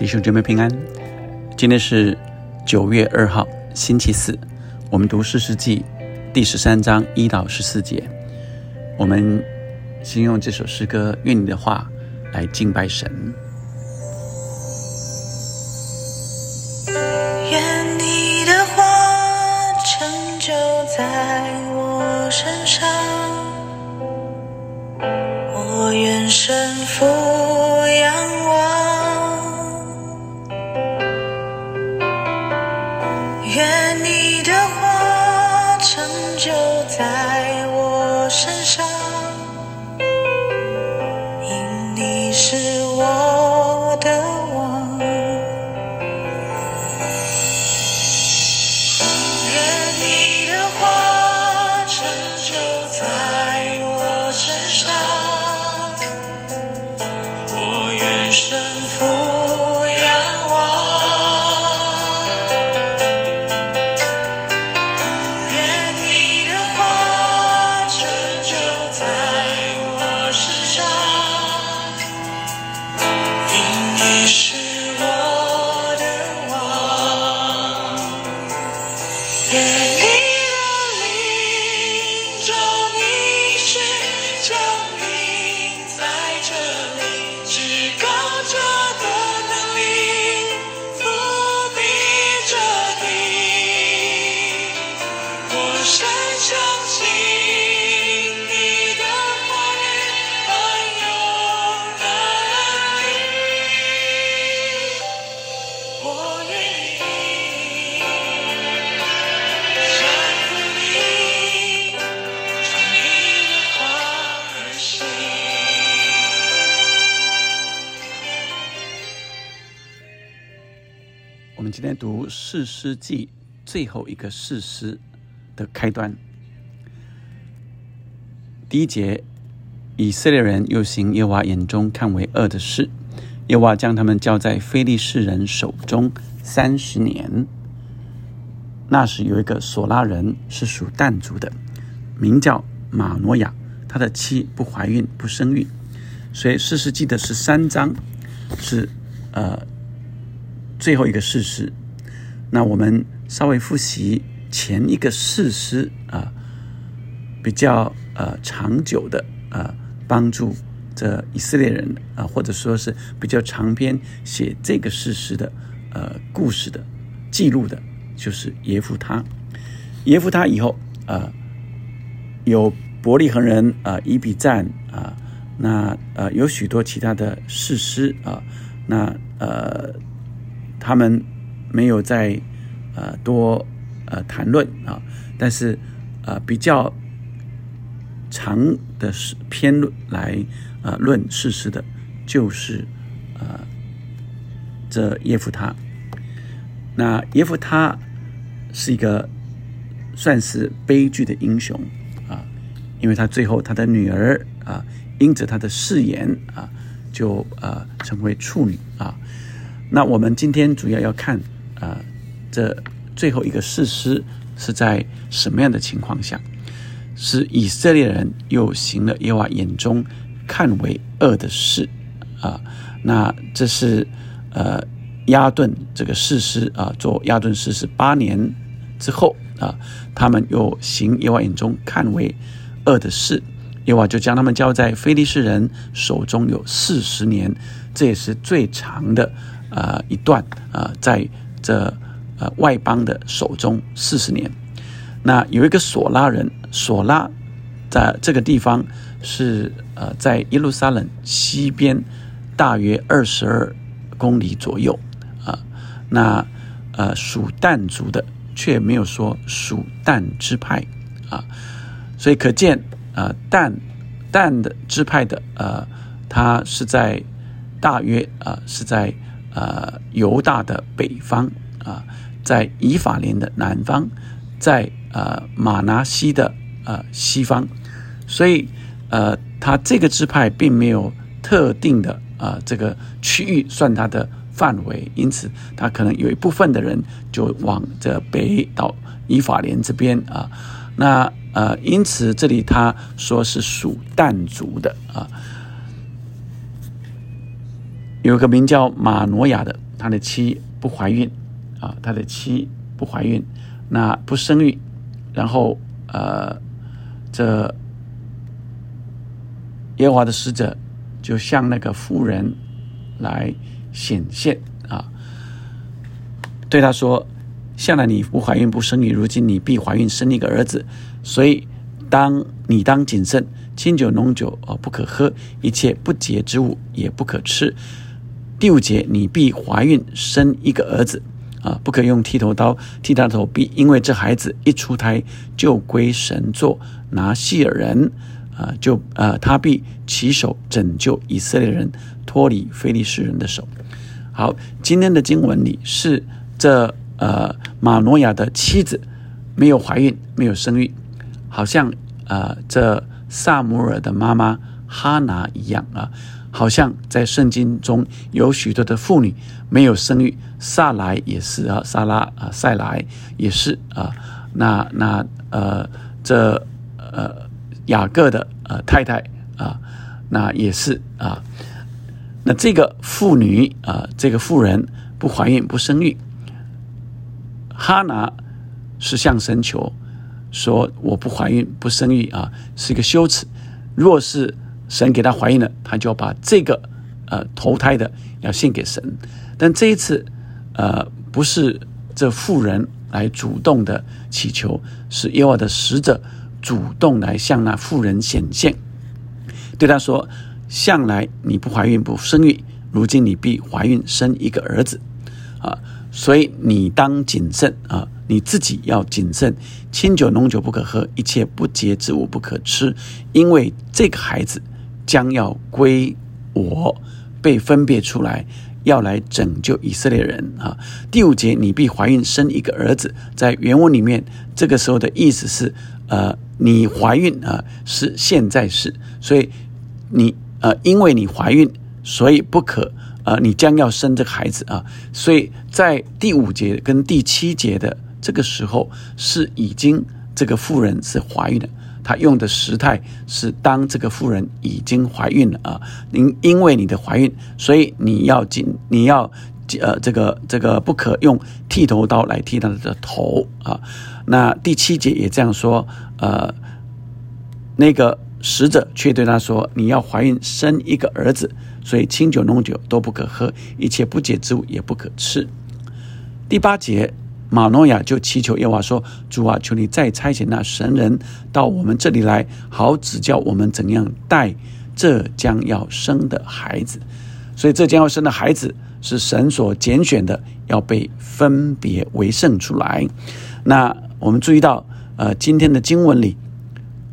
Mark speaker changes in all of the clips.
Speaker 1: 弟兄姐妹平安，今天是九月二号，星期四。我们读《四世纪》第十三章一到十四节。我们先用这首诗歌《愿你的话》来敬拜神。
Speaker 2: 愿你的话成就在我身上，我愿身俯
Speaker 1: 读《四诗记》最后一个四诗的开端。第一节，以色列人又行耶和华眼中看为恶的事，耶和华将他们交在非利士人手中三十年。那时有一个索拉人是属但族的，名叫马诺亚，他的妻不怀孕不生育，所以四世纪的十三章是呃最后一个事实。那我们稍微复习前一个事实啊、比较呃长久的呃帮助这以色列人啊、或者说是比较长篇写这个事实的呃故事的记录的，就是耶夫他。耶夫他以后呃有伯利恒人啊、以比赞啊、那呃有许多其他的事师啊、那呃他们没有再呃多呃谈论啊，但是呃比较长的是篇论来呃论事实的，就是呃这耶夫他。那耶夫他是一个算是悲剧的英雄啊，因为他最后他的女儿啊，因着他的誓言啊，就呃成为处女啊。那我们今天主要要看啊、这最后一个事实是在什么样的情况下？是以色列人又行了耶和华眼中看为恶的事啊。那这是呃亚顿这个誓师啊，做亚顿誓师八年之后啊，他们又行耶和华眼中看为恶的事，耶和华就将他们交在非利士人手中有四十年，这也是最长的呃一段啊、在这呃外邦的手中四十年。那有一个索拉人，索拉在这个地方是呃在耶路撒冷西边大约二十二公里左右啊、那呃属但族的却没有说属但支派啊、所以可见、呃但但的支派的呃，他是在大约、呃是在呃犹大的北方啊、在以法莲的南方，在呃马拿西的呃西方，所以呃，他这个支派并没有特定的、呃这个区域算它的范围，因此他可能有一部分的人就往这北到以法莲这边啊，那呃，因此这里他说是属但族的啊。有个名叫马挪亚的，他的妻不怀孕啊，他的妻不怀孕，那不生育，然后呃，这耶和华的使者就向那个妇人来显现啊，对他说：“向来你不怀孕不生育，如今你必怀孕生一个儿子，所以当你当谨慎，清酒浓酒哦不可喝，一切不洁之物也不可吃。”第五节，你必怀孕生一个儿子啊，不可用剃头刀剃他的头，必因为这孩子一出胎就归神作拿细尔人啊，就呃他必起手拯救以色列人脱离非利士人的手。好，今天的经文里是这呃马诺亚的妻子没有怀孕，没有生育，好像呃这萨姆尔的妈妈哈拿一样啊。好像在圣经中有许多的妇女没有生育，萨莱也是啊，萨拉啊，塞莱也是啊。那那呃，这呃雅各的呃太太啊，那也是啊。那这个妇女啊，这个妇人不怀孕不生育，哈拿是向神求说我不怀孕不生育啊，是一个羞耻。若是神给她怀孕了，她就要把这个呃投胎的要献给神。但这一次，呃，不是这妇人来主动的祈求，是耶和华的使者主动来向那妇人显现，对她说：“向来你不怀孕不生育，如今你必怀孕生一个儿子啊！所以你当谨慎啊，你自己要谨慎，清酒浓酒不可喝，一切不洁之物不可吃，因为这个孩子。”将要归我，被分别出来，要来拯救以色列人啊！第五节，你必怀孕生一个儿子。在原文里面，这个时候的意思是，呃，你怀孕啊，是现在是，所以你呃，因为你怀孕，所以不可呃，你将要生这个孩子啊！所以在第五节跟第七节的这个时候，是已经这个妇人是怀孕的。他用的时态是当这个妇人已经怀孕了啊，您因为你的怀孕，所以你要进，你要呃这个这个不可用剃头刀来剃她的头啊。那第七节也这样说，呃，那个使者却对他说：“你要怀孕生一个儿子，所以清酒浓酒都不可喝，一切不洁之物也不可吃。”第八节。马诺亚就祈求耶和华说：“主啊，求你再差遣那神人到我们这里来，好指教我们怎样带这将要生的孩子。所以，这将要生的孩子是神所拣选的，要被分别为圣出来。那我们注意到，呃，今天的经文里，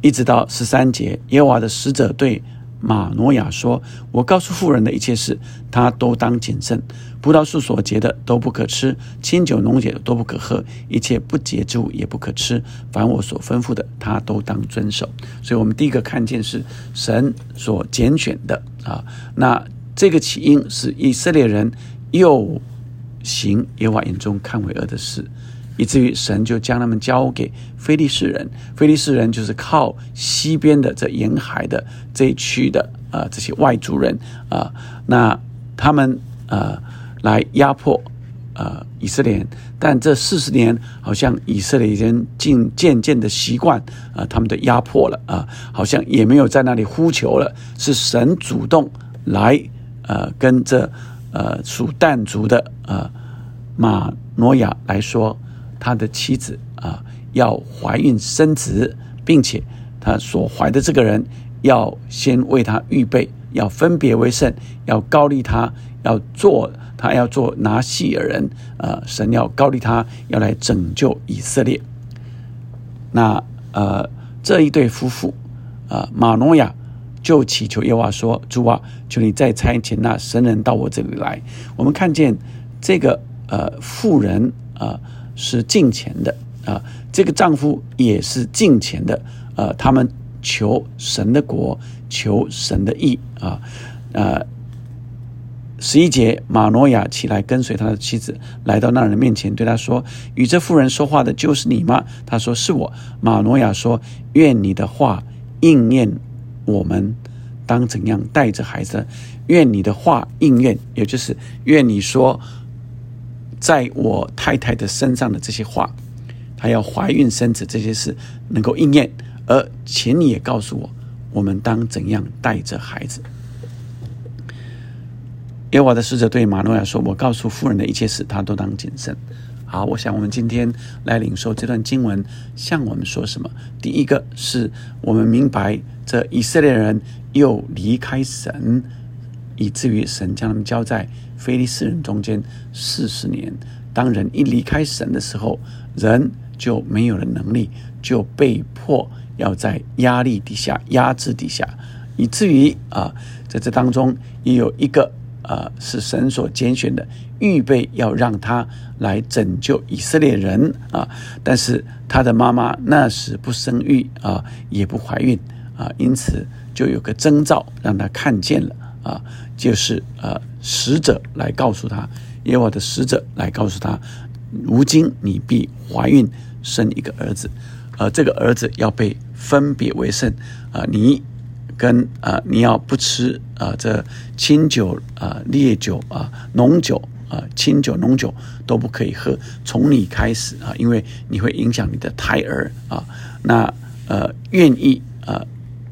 Speaker 1: 一直到十三节，耶和华的使者对。”马诺亚说：“我告诉妇人的一切事，他都当谨慎。葡萄树所结的都不可吃，清酒浓酒都不可喝，一切不洁之物也不可吃。凡我所吩咐的，他都当遵守。所以，我们第一个看见是神所拣选的啊。那这个起因是以色列人又行耶和华眼中看为恶的事。”以至于神就将他们交给非利士人，非利士人就是靠西边的这沿海的这一区的呃这些外族人啊，那他们呃来压迫呃以色列，但这四十年好像以色列人渐渐渐的习惯啊他们的压迫了啊，好像也没有在那里呼求了，是神主动来呃跟这呃属但族的呃马诺亚来说。他的妻子啊，要怀孕生子，并且他所怀的这个人要先为他预备，要分别为圣，要高立他，要做他要做拿细尔人，呃，神要高立他，要来拯救以色列。那呃，这一对夫妇啊，马诺亚就祈求耶和华说：“主啊，求你再差遣那神人到我这里来。”我们看见这个呃妇人啊。是敬钱的啊，这个丈夫也是敬钱的，呃，他们求神的国，求神的义啊，呃，十一节，马诺亚起来跟随他的妻子来到那人面前，对他说：“与这妇人说话的就是你吗？”他说：“是我。”马诺亚说：“愿你的话应验我们。”当怎样带着孩子？愿你的话应验，也就是愿你说在我太太的身上的这些话，她要怀孕生子这些事能够应验。而请你也告诉我，我们当怎样带着孩子？耶和华的使者对马诺亚说：“我告诉妇人的一切事，他都当谨慎。”好，我想我们今天来领受这段经文，向我们说什么？第一个是我们明白，这以色列人又离开神，以至于神将他们交在非利士人中间四十年。当人一离开神的时候，人就没有了能力，就被迫要在压力底下、压制底下，以至于啊，在这当中也有一个。呃，是神所拣选的，预备要让他来拯救以色列人啊！但是他的妈妈那时不生育啊，也不怀孕啊，因此就有个征兆让他看见了啊，就是呃使者来告诉他，耶和华的使者来告诉他，如今你必怀孕生一个儿子，而这个儿子要被分别为圣啊，你。跟啊，你要不吃啊，这清酒啊、烈酒啊、浓酒啊、清酒、浓酒都不可以喝。从你开始啊，因为你会影响你的胎儿啊。那呃，愿意啊，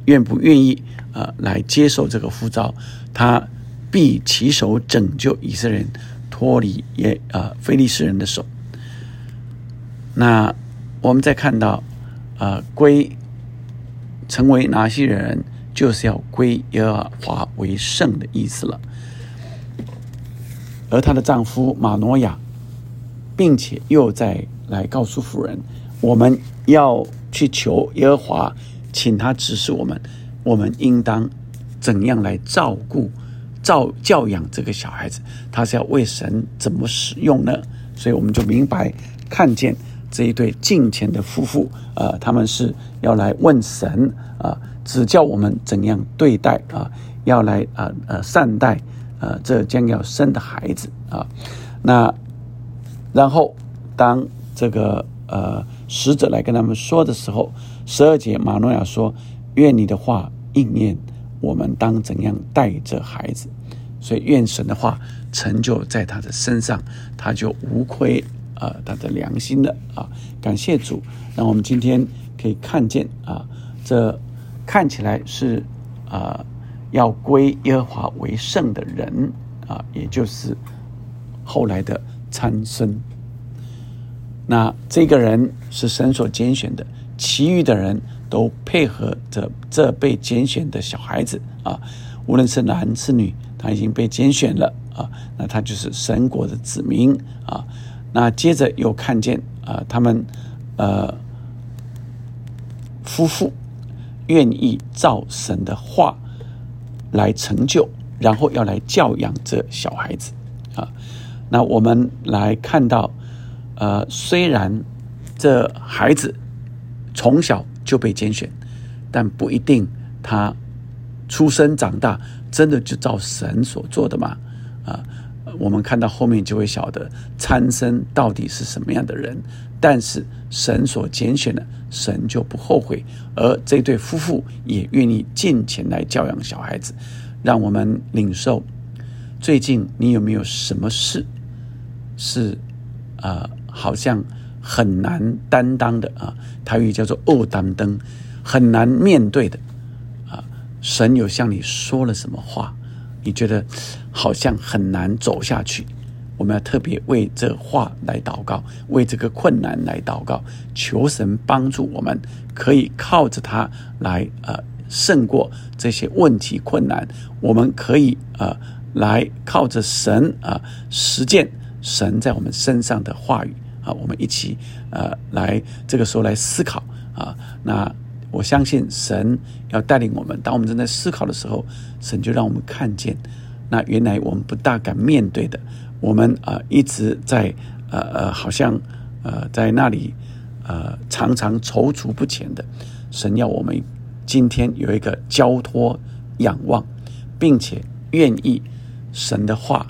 Speaker 1: 愿不愿意啊，来接受这个呼召？他必起手拯救以色列人脱离耶啊，非利士人的手。那我们再看到啊，归成为哪些人？就是要归耶和华为圣的意思了。而她的丈夫马诺亚，并且又再来告诉妇人，我们要去求耶和华，请他指示我们，我们应当怎样来照顾、照教养这个小孩子。他是要为神怎么使用呢？所以我们就明白看见这一对敬虔的夫妇，呃，他们是要来问神啊。指教我们怎样对待啊，要来啊呃善待啊这将要生的孩子啊，那然后当这个呃使者来跟他们说的时候，十二节马诺亚说：“愿你的话应验，我们当怎样带着孩子？”所以愿神的话成就在他的身上，他就无愧啊他的良心了啊！感谢主，那我们今天可以看见啊这。看起来是啊，要归耶和华为圣的人啊，也就是后来的参孙。那这个人是神所拣选的，其余的人都配合着这被拣选的小孩子啊，无论是男是女，他已经被拣选了啊，那他就是神国的子民啊。那接着又看见啊，他们呃夫妇。愿意照神的话来成就，然后要来教养这小孩子啊。那我们来看到，呃，虽然这孩子从小就被拣选，但不一定他出生长大真的就照神所做的嘛啊。我们看到后面就会晓得参生到底是什么样的人。但是神所拣选的，神就不后悔，而这对夫妇也愿意尽钱来教养小孩子，让我们领受。最近你有没有什么事是啊，好像很难担当的啊？台语叫做“恶担当”，很难面对的啊。神有向你说了什么话？你觉得好像很难走下去？我们要特别为这话来祷告，为这个困难来祷告，求神帮助我们，可以靠着他来呃胜过这些问题困难。我们可以呃来靠着神啊实践神在我们身上的话语啊。我们一起呃来这个时候来思考啊。那我相信神要带领我们，当我们正在思考的时候，神就让我们看见，那原来我们不大敢面对的。我们啊一直在呃呃，好像呃在那里呃常常踌躇不前的。神要我们今天有一个交托、仰望，并且愿意神的话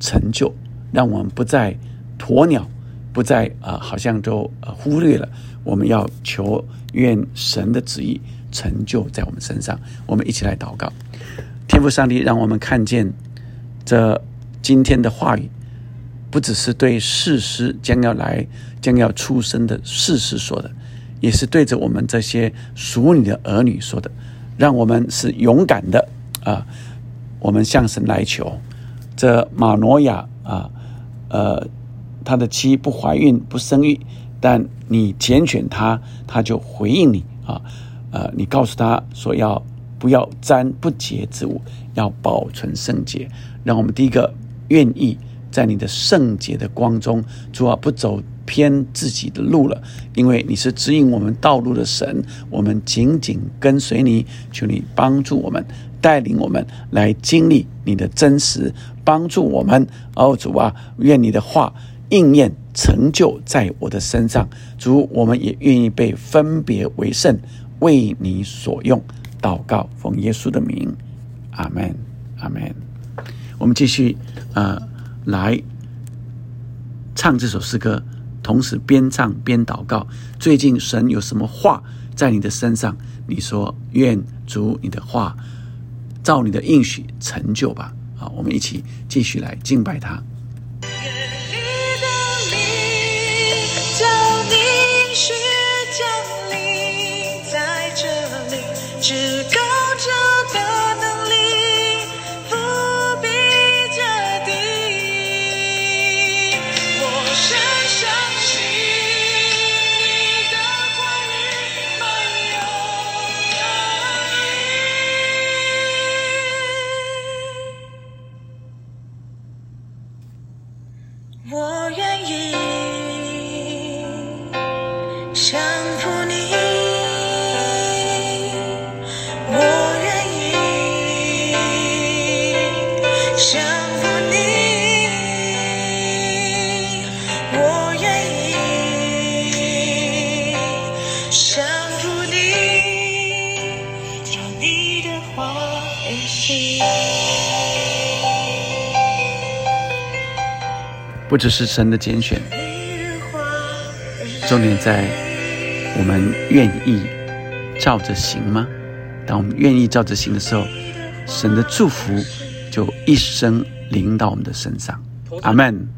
Speaker 1: 成就，让我们不再鸵鸟，不再啊好像都忽略了。我们要求愿神的旨意成就在我们身上。我们一起来祷告，天父上帝，让我们看见这今天的话语，不只是对事实将要来、将要出生的事实说的，也是对着我们这些属你的儿女说的。让我们是勇敢的啊！我们向神来求，这马诺亚啊，呃，他的妻不怀孕不生育，但你拣选他，他就回应你啊，呃，你告诉他说要不要沾不洁之物，要保存圣洁。让我们第一个愿意在你的圣洁的光中，主啊，不走。偏自己的路了，因为你是指引我们道路的神，我们紧紧跟随你，求你帮助我们，带领我们来经历你的真实，帮助我们。哦，主啊，愿你的话应验成就在我的身上。主，我们也愿意被分别为圣，为你所用。祷告，奉耶稣的名，阿门，阿门。我们继续呃来唱这首诗歌。同时边唱边祷告。最近神有什么话在你的身上？你说愿主你的话照你的应许成就吧。好，我们一起继续来敬拜他。不只是神的拣选，重点在我们愿意照着行吗？当我们愿意照着行的时候，神的祝福就一生临到我们的身上。阿门。